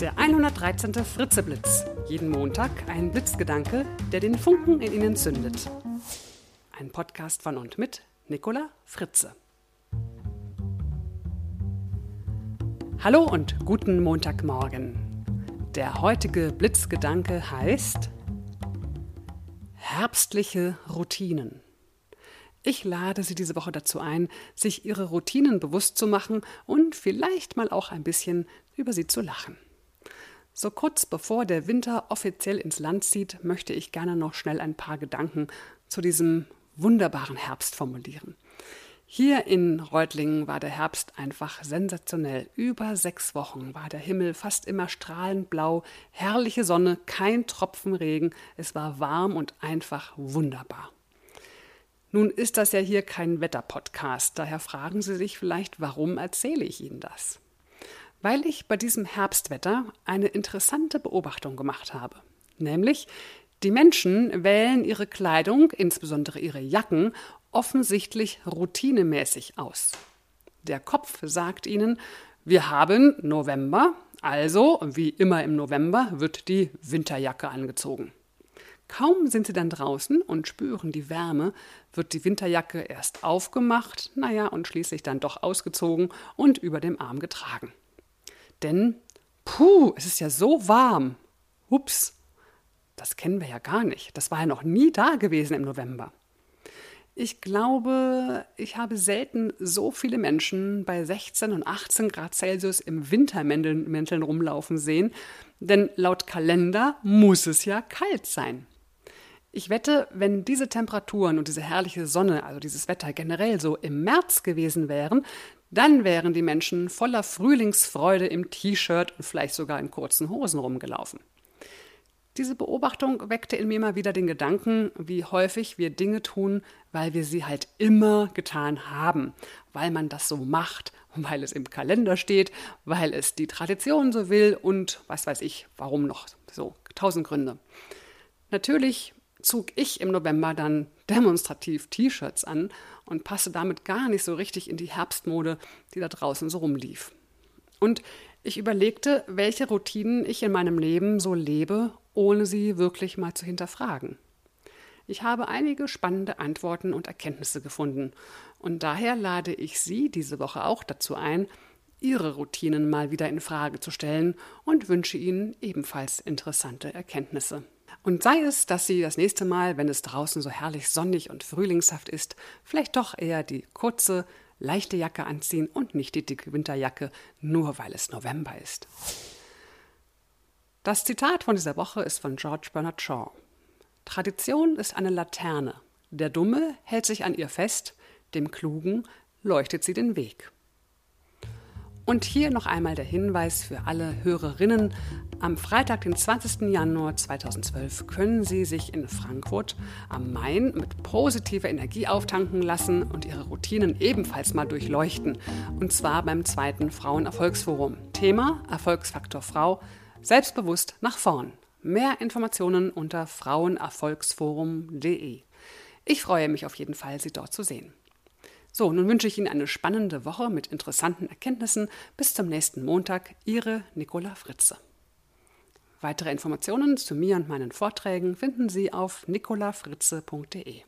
Der 113. Fritzeblitz. Jeden Montag ein Blitzgedanke, der den Funken in Ihnen zündet. Ein Podcast von und mit Nicola Fritze. Hallo und guten Montagmorgen. Der heutige Blitzgedanke heißt Herbstliche Routinen. Ich lade Sie diese Woche dazu ein, sich Ihre Routinen bewusst zu machen und vielleicht mal auch ein bisschen über sie zu lachen. So kurz bevor der Winter offiziell ins Land zieht, möchte ich gerne noch schnell ein paar Gedanken zu diesem wunderbaren Herbst formulieren. Hier in Reutlingen war der Herbst einfach sensationell. Über sechs Wochen war der Himmel fast immer strahlend blau, herrliche Sonne, kein Tropfen Regen, es war warm und einfach wunderbar. Nun ist das ja hier kein Wetterpodcast, daher fragen Sie sich vielleicht, warum erzähle ich Ihnen das? Weil ich bei diesem Herbstwetter eine interessante Beobachtung gemacht habe. Nämlich, die Menschen wählen ihre Kleidung, insbesondere ihre Jacken, offensichtlich routinemäßig aus. Der Kopf sagt ihnen, wir haben November, also wie immer im November wird die Winterjacke angezogen. Kaum sind sie dann draußen und spüren die Wärme, wird die Winterjacke erst aufgemacht, naja, und schließlich dann doch ausgezogen und über dem Arm getragen. Denn, puh, es ist ja so warm. Ups, das kennen wir ja gar nicht. Das war ja noch nie da gewesen im November. Ich glaube, ich habe selten so viele Menschen bei 16 und 18 Grad Celsius im Wintermänteln rumlaufen sehen, denn laut Kalender muss es ja kalt sein. Ich wette, wenn diese Temperaturen und diese herrliche Sonne, also dieses Wetter generell so im März gewesen wären, dann wären die Menschen voller Frühlingsfreude im T-Shirt und vielleicht sogar in kurzen Hosen rumgelaufen. Diese Beobachtung weckte in mir mal wieder den Gedanken, wie häufig wir Dinge tun, weil wir sie halt immer getan haben, weil man das so macht, weil es im Kalender steht, weil es die Tradition so will und was weiß ich, warum noch so, tausend Gründe. Natürlich zog ich im November dann demonstrativ T-Shirts an und passte damit gar nicht so richtig in die Herbstmode, die da draußen so rumlief. Und ich überlegte, welche Routinen ich in meinem Leben so lebe, ohne sie wirklich mal zu hinterfragen. Ich habe einige spannende Antworten und Erkenntnisse gefunden und daher lade ich Sie diese Woche auch dazu ein, Ihre Routinen mal wieder in Frage zu stellen und wünsche Ihnen ebenfalls interessante Erkenntnisse. Und sei es, dass Sie das nächste Mal, wenn es draußen so herrlich sonnig und frühlingshaft ist, vielleicht doch eher die kurze, leichte Jacke anziehen und nicht die dicke Winterjacke, nur weil es November ist. Das Zitat von dieser Woche ist von George Bernard Shaw. Tradition ist eine Laterne. Der Dumme hält sich an ihr fest, dem Klugen leuchtet sie den Weg. Und hier noch einmal der Hinweis für alle Hörerinnen. Am Freitag, den 20. Januar 2012, können Sie sich in Frankfurt am Main mit positiver Energie auftanken lassen und Ihre Routinen ebenfalls mal durchleuchten. Und zwar beim zweiten Frauenerfolgsforum. Thema Erfolgsfaktor Frau, selbstbewusst nach vorn. Mehr Informationen unter frauenerfolgsforum.de. Ich freue mich auf jeden Fall, Sie dort zu sehen. So, nun wünsche ich Ihnen eine spannende Woche mit interessanten Erkenntnissen. Bis zum nächsten Montag, Ihre Nicola Fritze. Weitere Informationen zu mir und meinen Vorträgen finden Sie auf nicolafritze.de.